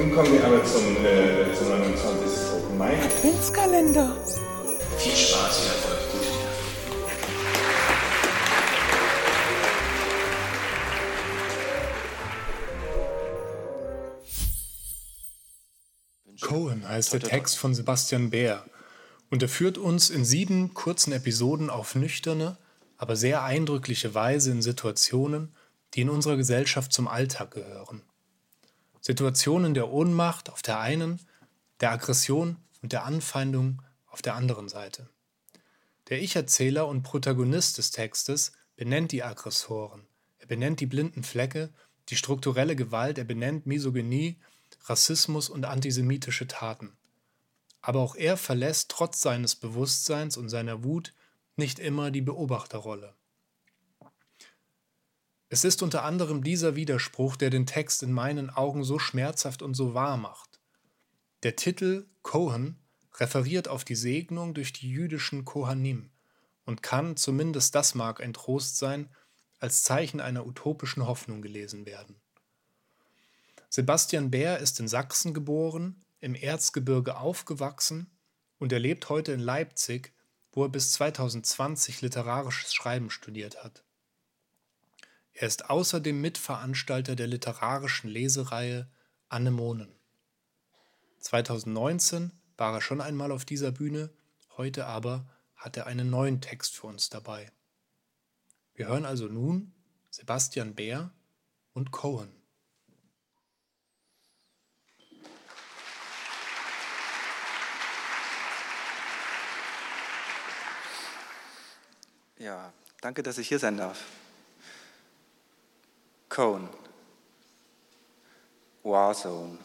Nun kommen wir aber zum, äh, zum 29. Open Mai. Adventskalender. Viel Spaß und Erfolg. Gute Nacht. Cohen heißt der Text von Sebastian Bär und er führt uns in sieben kurzen Episoden auf nüchterne, aber sehr eindrückliche Weise in Situationen, die in unserer Gesellschaft zum Alltag gehören. Situationen der Ohnmacht auf der einen, der Aggression und der Anfeindung auf der anderen Seite. Der Ich-Erzähler und Protagonist des Textes benennt die Aggressoren, er benennt die blinden Flecke, die strukturelle Gewalt, er benennt Misogynie, Rassismus und antisemitische Taten. Aber auch er verlässt trotz seines Bewusstseins und seiner Wut nicht immer die Beobachterrolle. Es ist unter anderem dieser Widerspruch, der den Text in meinen Augen so schmerzhaft und so wahr macht. Der Titel Kohen referiert auf die Segnung durch die jüdischen Kohanim und kann, zumindest das mag ein Trost sein, als Zeichen einer utopischen Hoffnung gelesen werden. Sebastian Bär ist in Sachsen geboren, im Erzgebirge aufgewachsen und er lebt heute in Leipzig, wo er bis 2020 literarisches Schreiben studiert hat. Er ist außerdem Mitveranstalter der literarischen Lesereihe Anemonen. 2019 war er schon einmal auf dieser Bühne, heute aber hat er einen neuen Text für uns dabei. Wir hören also nun Sebastian Bär und Cohen. Ja, danke, dass ich hier sein darf. Cone. Warzone.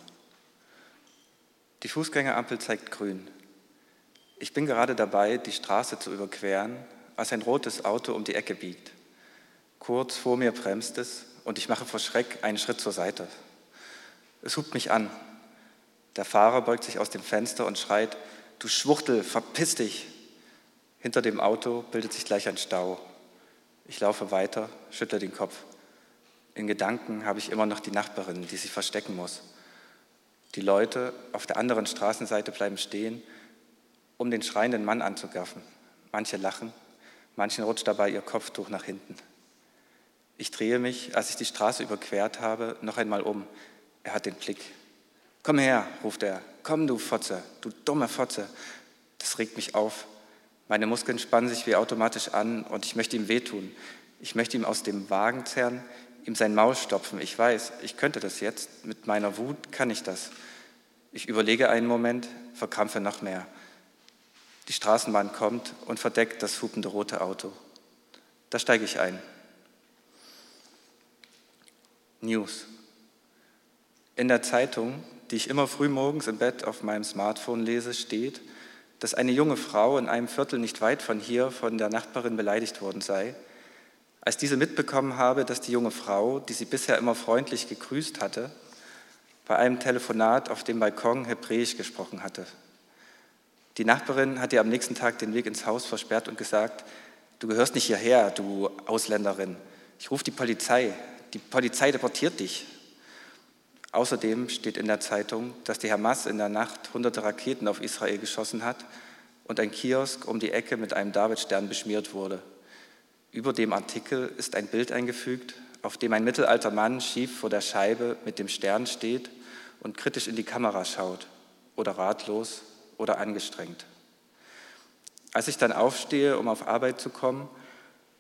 Die Fußgängerampel zeigt grün. Ich bin gerade dabei, die Straße zu überqueren, als ein rotes Auto um die Ecke biegt. Kurz vor mir bremst es und ich mache vor Schreck einen Schritt zur Seite. Es hupt mich an. Der Fahrer beugt sich aus dem Fenster und schreit, du Schwuchtel, verpiss dich. Hinter dem Auto bildet sich gleich ein Stau. Ich laufe weiter, schüttle den Kopf. In Gedanken habe ich immer noch die Nachbarin, die sich verstecken muss. Die Leute auf der anderen Straßenseite bleiben stehen, um den schreienden Mann anzugaffen. Manche lachen, manchen rutscht dabei ihr Kopftuch nach hinten. Ich drehe mich, als ich die Straße überquert habe, noch einmal um. Er hat den Blick. Komm her, ruft er. Komm, du Fotze, du dumme Fotze. Das regt mich auf. Meine Muskeln spannen sich wie automatisch an und ich möchte ihm wehtun. Ich möchte ihm aus dem Wagen zerren, ihm sein Maul stopfen. Ich weiß, ich könnte das jetzt. Mit meiner Wut kann ich das. Ich überlege einen Moment, verkrampfe noch mehr. Die Straßenbahn kommt und verdeckt das hupende rote Auto. Da steige ich ein. News. In der Zeitung, die ich immer früh morgens im Bett auf meinem Smartphone lese, steht, dass eine junge Frau in einem Viertel nicht weit von hier von der Nachbarin beleidigt worden sei. Als diese mitbekommen habe, dass die junge Frau, die sie bisher immer freundlich gegrüßt hatte, bei einem Telefonat auf dem Balkon Hebräisch gesprochen hatte. Die Nachbarin hat ihr am nächsten Tag den Weg ins Haus versperrt und gesagt, du gehörst nicht hierher, du Ausländerin. Ich rufe die Polizei. Die Polizei deportiert dich. Außerdem steht in der Zeitung, dass die Hamas in der Nacht hunderte Raketen auf Israel geschossen hat und ein Kiosk um die Ecke mit einem Davidstern beschmiert wurde. Über dem Artikel ist ein Bild eingefügt, auf dem ein mittelalter Mann schief vor der Scheibe mit dem Stern steht und kritisch in die Kamera schaut oder ratlos oder angestrengt. Als ich dann aufstehe, um auf Arbeit zu kommen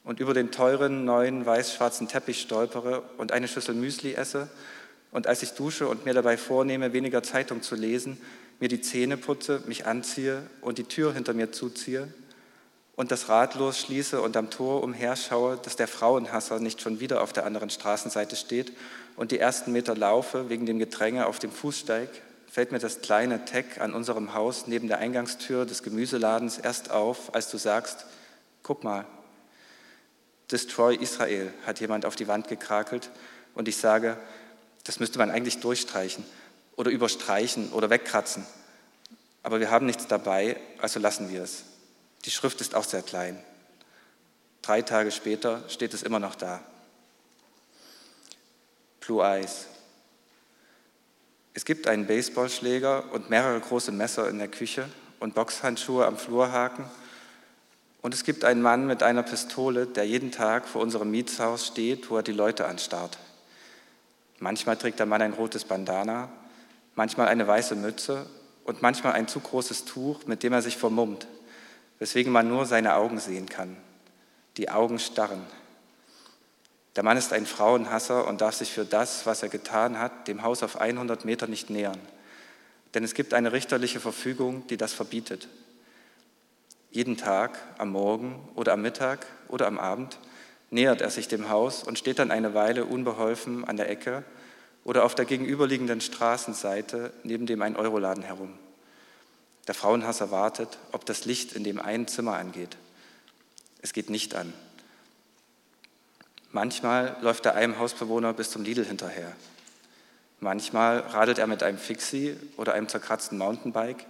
und über den teuren neuen weiß-schwarzen Teppich stolpere und eine Schüssel Müsli esse, und als ich dusche und mir dabei vornehme, weniger Zeitung zu lesen, mir die Zähne putze, mich anziehe und die Tür hinter mir zuziehe und das Rad losschließe und am Tor umherschaue, dass der Frauenhasser nicht schon wieder auf der anderen Straßenseite steht und die ersten Meter laufe wegen dem Gedränge auf dem Fußsteig, fällt mir das kleine Tech an unserem Haus neben der Eingangstür des Gemüseladens erst auf, als du sagst, guck mal, Destroy Israel, hat jemand auf die Wand gekrakelt und ich sage, das müsste man eigentlich durchstreichen oder überstreichen oder wegkratzen. Aber wir haben nichts dabei, also lassen wir es. Die Schrift ist auch sehr klein. Drei Tage später steht es immer noch da. Blue Eyes. Es gibt einen Baseballschläger und mehrere große Messer in der Küche und Boxhandschuhe am Flurhaken. Und es gibt einen Mann mit einer Pistole, der jeden Tag vor unserem Mietshaus steht, wo er die Leute anstarrt. Manchmal trägt der Mann ein rotes Bandana, manchmal eine weiße Mütze und manchmal ein zu großes Tuch, mit dem er sich vermummt, weswegen man nur seine Augen sehen kann. Die Augen starren. Der Mann ist ein Frauenhasser und darf sich für das, was er getan hat, dem Haus auf 100 Meter nicht nähern. Denn es gibt eine richterliche Verfügung, die das verbietet. Jeden Tag, am Morgen oder am Mittag oder am Abend nähert er sich dem Haus und steht dann eine Weile unbeholfen an der Ecke oder auf der gegenüberliegenden Straßenseite neben dem ein Euroladen herum. Der Frauenhasser wartet, ob das Licht in dem einen Zimmer angeht. Es geht nicht an. Manchmal läuft er einem Hausbewohner bis zum Lidl hinterher. Manchmal radelt er mit einem Fixie oder einem zerkratzten Mountainbike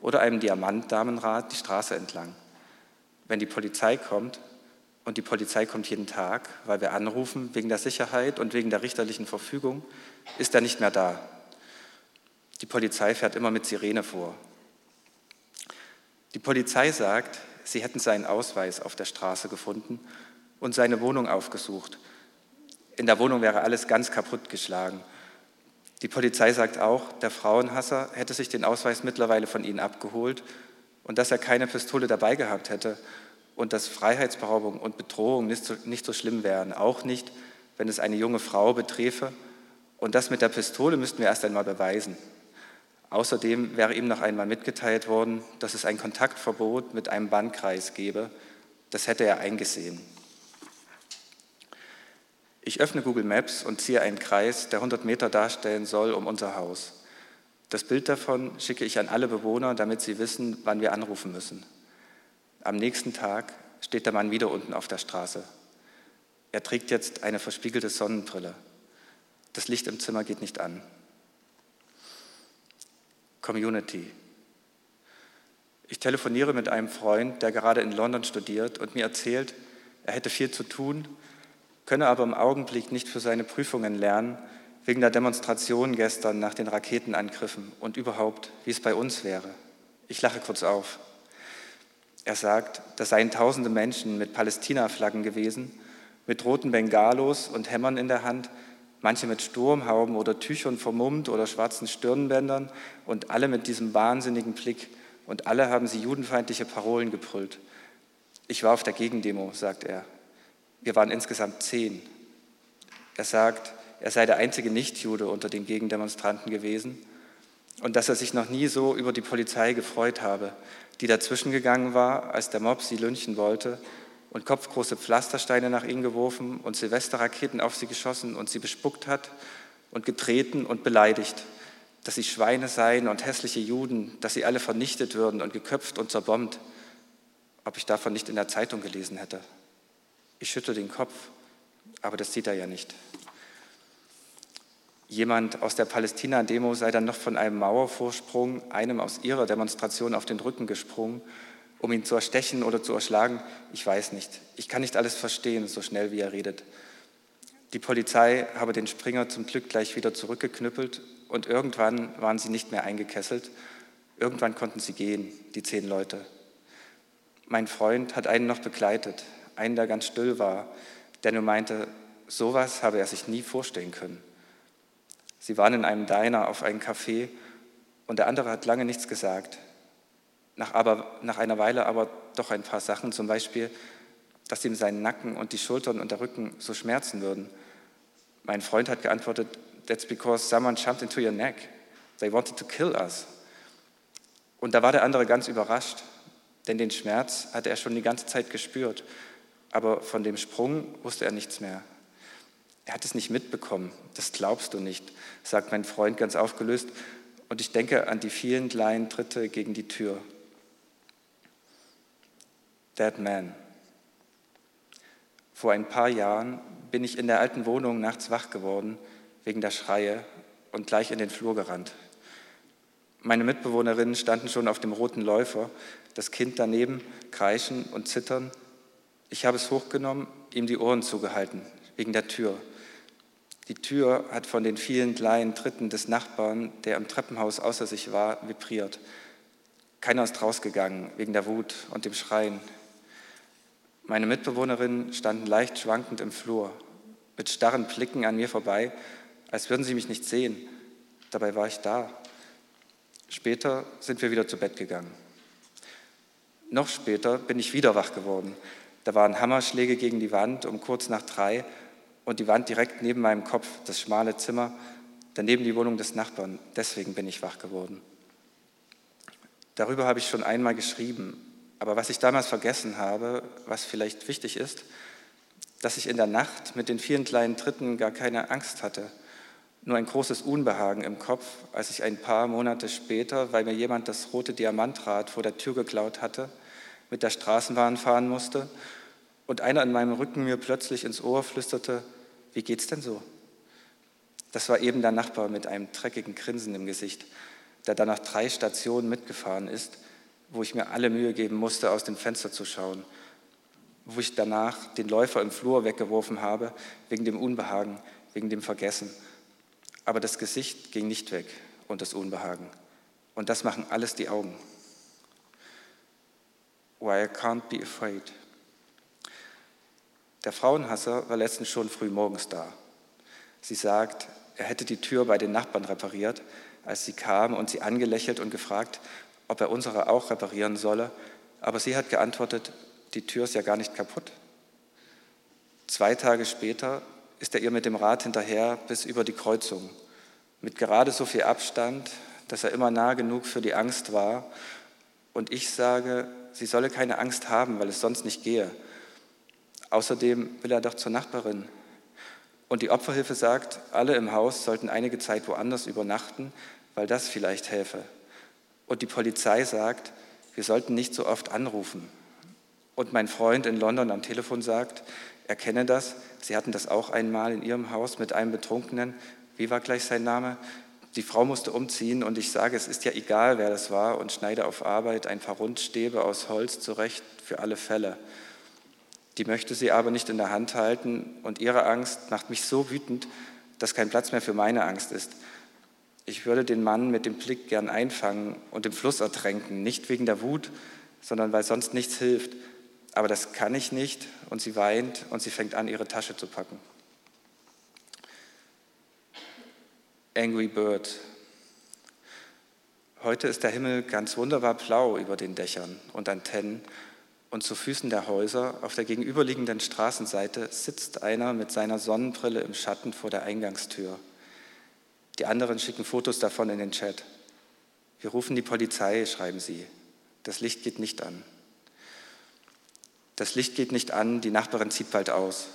oder einem Diamantdamenrad die Straße entlang. Wenn die Polizei kommt, und die Polizei kommt jeden Tag, weil wir anrufen wegen der Sicherheit und wegen der richterlichen Verfügung, ist er nicht mehr da. Die Polizei fährt immer mit Sirene vor. Die Polizei sagt, sie hätten seinen Ausweis auf der Straße gefunden und seine Wohnung aufgesucht. In der Wohnung wäre alles ganz kaputt geschlagen. Die Polizei sagt auch, der Frauenhasser hätte sich den Ausweis mittlerweile von ihnen abgeholt und dass er keine Pistole dabei gehabt hätte und dass Freiheitsberaubung und Bedrohung nicht so, nicht so schlimm wären, auch nicht, wenn es eine junge Frau beträfe. Und das mit der Pistole müssten wir erst einmal beweisen. Außerdem wäre ihm noch einmal mitgeteilt worden, dass es ein Kontaktverbot mit einem Bandkreis gebe. Das hätte er eingesehen. Ich öffne Google Maps und ziehe einen Kreis, der 100 Meter darstellen soll, um unser Haus. Das Bild davon schicke ich an alle Bewohner, damit sie wissen, wann wir anrufen müssen. Am nächsten Tag steht der Mann wieder unten auf der Straße. Er trägt jetzt eine verspiegelte Sonnenbrille. Das Licht im Zimmer geht nicht an. Community. Ich telefoniere mit einem Freund, der gerade in London studiert und mir erzählt, er hätte viel zu tun, könne aber im Augenblick nicht für seine Prüfungen lernen, wegen der Demonstration gestern nach den Raketenangriffen und überhaupt, wie es bei uns wäre. Ich lache kurz auf. Er sagt, das seien tausende Menschen mit Palästina-Flaggen gewesen, mit roten Bengalos und Hämmern in der Hand, manche mit Sturmhauben oder Tüchern vermummt oder schwarzen Stirnbändern und alle mit diesem wahnsinnigen Blick und alle haben sie judenfeindliche Parolen gebrüllt. Ich war auf der Gegendemo, sagt er. Wir waren insgesamt zehn. Er sagt, er sei der einzige Nichtjude unter den Gegendemonstranten gewesen und dass er sich noch nie so über die Polizei gefreut habe, die dazwischen gegangen war, als der Mob sie lynchen wollte und kopfgroße Pflastersteine nach ihnen geworfen und Silvesterraketen auf sie geschossen und sie bespuckt hat und getreten und beleidigt, dass sie Schweine seien und hässliche Juden, dass sie alle vernichtet würden und geköpft und zerbombt, ob ich davon nicht in der Zeitung gelesen hätte. Ich schüttel den Kopf, aber das sieht er ja nicht. Jemand aus der Palästina-Demo sei dann noch von einem Mauervorsprung einem aus ihrer Demonstration auf den Rücken gesprungen, um ihn zu erstechen oder zu erschlagen. Ich weiß nicht. Ich kann nicht alles verstehen, so schnell wie er redet. Die Polizei habe den Springer zum Glück gleich wieder zurückgeknüppelt und irgendwann waren sie nicht mehr eingekesselt. Irgendwann konnten sie gehen, die zehn Leute. Mein Freund hat einen noch begleitet, einen, der ganz still war, der nur meinte, sowas habe er sich nie vorstellen können. Sie waren in einem Diner auf einen Kaffee und der andere hat lange nichts gesagt. Nach, aber, nach einer Weile aber doch ein paar Sachen, zum Beispiel, dass ihm sein Nacken und die Schultern und der Rücken so schmerzen würden. Mein Freund hat geantwortet, that's because someone jumped into your neck. They wanted to kill us. Und da war der andere ganz überrascht, denn den Schmerz hatte er schon die ganze Zeit gespürt, aber von dem Sprung wusste er nichts mehr. Er hat es nicht mitbekommen. Das glaubst du nicht, sagt mein Freund ganz aufgelöst. Und ich denke an die vielen kleinen Tritte gegen die Tür. Dead Man. Vor ein paar Jahren bin ich in der alten Wohnung nachts wach geworden wegen der Schreie und gleich in den Flur gerannt. Meine Mitbewohnerinnen standen schon auf dem roten Läufer, das Kind daneben, kreischen und zittern. Ich habe es hochgenommen, ihm die Ohren zugehalten, wegen der Tür. Die Tür hat von den vielen kleinen Tritten des Nachbarn, der im Treppenhaus außer sich war, vibriert. Keiner ist rausgegangen wegen der Wut und dem Schreien. Meine Mitbewohnerinnen standen leicht schwankend im Flur, mit starren Blicken an mir vorbei, als würden sie mich nicht sehen. Dabei war ich da. Später sind wir wieder zu Bett gegangen. Noch später bin ich wieder wach geworden. Da waren Hammerschläge gegen die Wand um kurz nach drei und die Wand direkt neben meinem Kopf, das schmale Zimmer, daneben die Wohnung des Nachbarn. Deswegen bin ich wach geworden. Darüber habe ich schon einmal geschrieben, aber was ich damals vergessen habe, was vielleicht wichtig ist, dass ich in der Nacht mit den vielen kleinen Tritten gar keine Angst hatte, nur ein großes Unbehagen im Kopf, als ich ein paar Monate später, weil mir jemand das rote Diamantrad vor der Tür geklaut hatte, mit der Straßenbahn fahren musste und einer in meinem Rücken mir plötzlich ins Ohr flüsterte, wie geht's denn so? Das war eben der Nachbar mit einem dreckigen Grinsen im Gesicht, der dann nach drei Stationen mitgefahren ist, wo ich mir alle Mühe geben musste, aus dem Fenster zu schauen, wo ich danach den Läufer im Flur weggeworfen habe, wegen dem Unbehagen, wegen dem Vergessen. Aber das Gesicht ging nicht weg und das Unbehagen. Und das machen alles die Augen. Why I can't be afraid. Der Frauenhasser war letztens schon früh morgens da. Sie sagt, er hätte die Tür bei den Nachbarn repariert, als sie kam und sie angelächelt und gefragt, ob er unsere auch reparieren solle. Aber sie hat geantwortet, die Tür ist ja gar nicht kaputt. Zwei Tage später ist er ihr mit dem Rad hinterher bis über die Kreuzung, mit gerade so viel Abstand, dass er immer nah genug für die Angst war. Und ich sage, sie solle keine Angst haben, weil es sonst nicht gehe. Außerdem will er doch zur Nachbarin. Und die Opferhilfe sagt, alle im Haus sollten einige Zeit woanders übernachten, weil das vielleicht helfe. Und die Polizei sagt, wir sollten nicht so oft anrufen. Und mein Freund in London am Telefon sagt, er kenne das, sie hatten das auch einmal in ihrem Haus mit einem Betrunkenen. Wie war gleich sein Name? Die Frau musste umziehen und ich sage, es ist ja egal, wer das war und schneide auf Arbeit ein paar Rundstäbe aus Holz zurecht für alle Fälle. Die möchte sie aber nicht in der Hand halten und ihre Angst macht mich so wütend, dass kein Platz mehr für meine Angst ist. Ich würde den Mann mit dem Blick gern einfangen und im Fluss ertränken, nicht wegen der Wut, sondern weil sonst nichts hilft. Aber das kann ich nicht und sie weint und sie fängt an, ihre Tasche zu packen. Angry Bird. Heute ist der Himmel ganz wunderbar blau über den Dächern und Antennen und zu Füßen der Häuser auf der gegenüberliegenden Straßenseite sitzt einer mit seiner Sonnenbrille im Schatten vor der Eingangstür. Die anderen schicken Fotos davon in den Chat. Wir rufen die Polizei, schreiben sie. Das Licht geht nicht an. Das Licht geht nicht an, die Nachbarin zieht bald aus.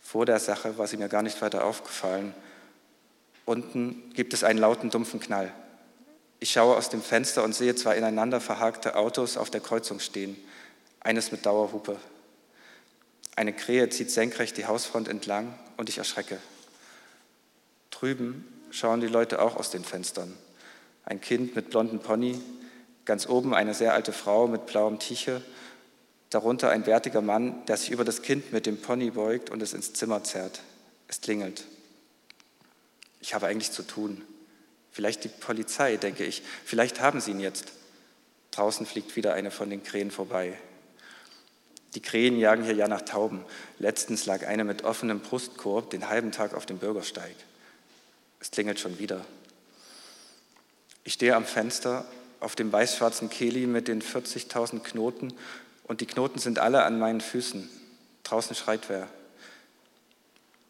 Vor der Sache war sie mir gar nicht weiter aufgefallen. Unten gibt es einen lauten, dumpfen Knall. Ich schaue aus dem Fenster und sehe zwei ineinander verhakte Autos auf der Kreuzung stehen eines mit Dauerhupe. Eine Krähe zieht senkrecht die Hausfront entlang und ich erschrecke. Drüben schauen die Leute auch aus den Fenstern. Ein Kind mit blonden Pony, ganz oben eine sehr alte Frau mit blauem Tiche, darunter ein bärtiger Mann, der sich über das Kind mit dem Pony beugt und es ins Zimmer zerrt. Es klingelt. Ich habe eigentlich zu tun. Vielleicht die Polizei, denke ich. Vielleicht haben sie ihn jetzt. Draußen fliegt wieder eine von den Krähen vorbei. Die Krähen jagen hier ja nach Tauben. Letztens lag eine mit offenem Brustkorb den halben Tag auf dem Bürgersteig. Es klingelt schon wieder. Ich stehe am Fenster auf dem weißschwarzen Keli mit den 40.000 Knoten und die Knoten sind alle an meinen Füßen. Draußen schreit wer.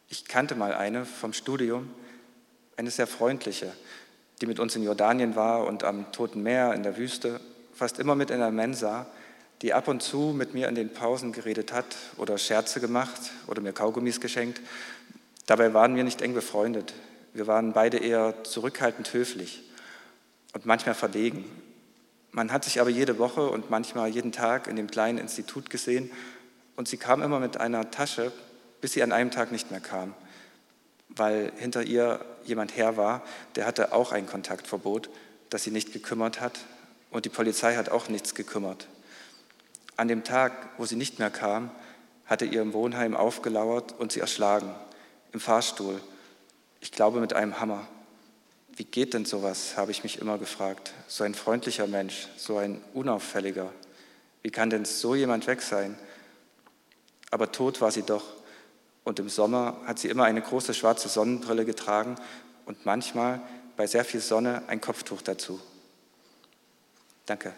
Ich kannte mal eine vom Studium, eine sehr freundliche, die mit uns in Jordanien war und am Toten Meer in der Wüste, fast immer mit in der Mensa, die ab und zu mit mir in den Pausen geredet hat oder Scherze gemacht oder mir Kaugummis geschenkt. Dabei waren wir nicht eng befreundet. Wir waren beide eher zurückhaltend höflich und manchmal verlegen. Man hat sich aber jede Woche und manchmal jeden Tag in dem kleinen Institut gesehen und sie kam immer mit einer Tasche, bis sie an einem Tag nicht mehr kam, weil hinter ihr jemand her war, der hatte auch ein Kontaktverbot, das sie nicht gekümmert hat und die Polizei hat auch nichts gekümmert. An dem Tag, wo sie nicht mehr kam, hatte ihr im Wohnheim aufgelauert und sie erschlagen, im Fahrstuhl Ich glaube mit einem Hammer. Wie geht denn sowas, habe ich mich immer gefragt. So ein freundlicher Mensch, so ein unauffälliger. Wie kann denn so jemand weg sein? Aber tot war sie doch. Und im Sommer hat sie immer eine große schwarze Sonnenbrille getragen und manchmal bei sehr viel Sonne ein Kopftuch dazu. Danke.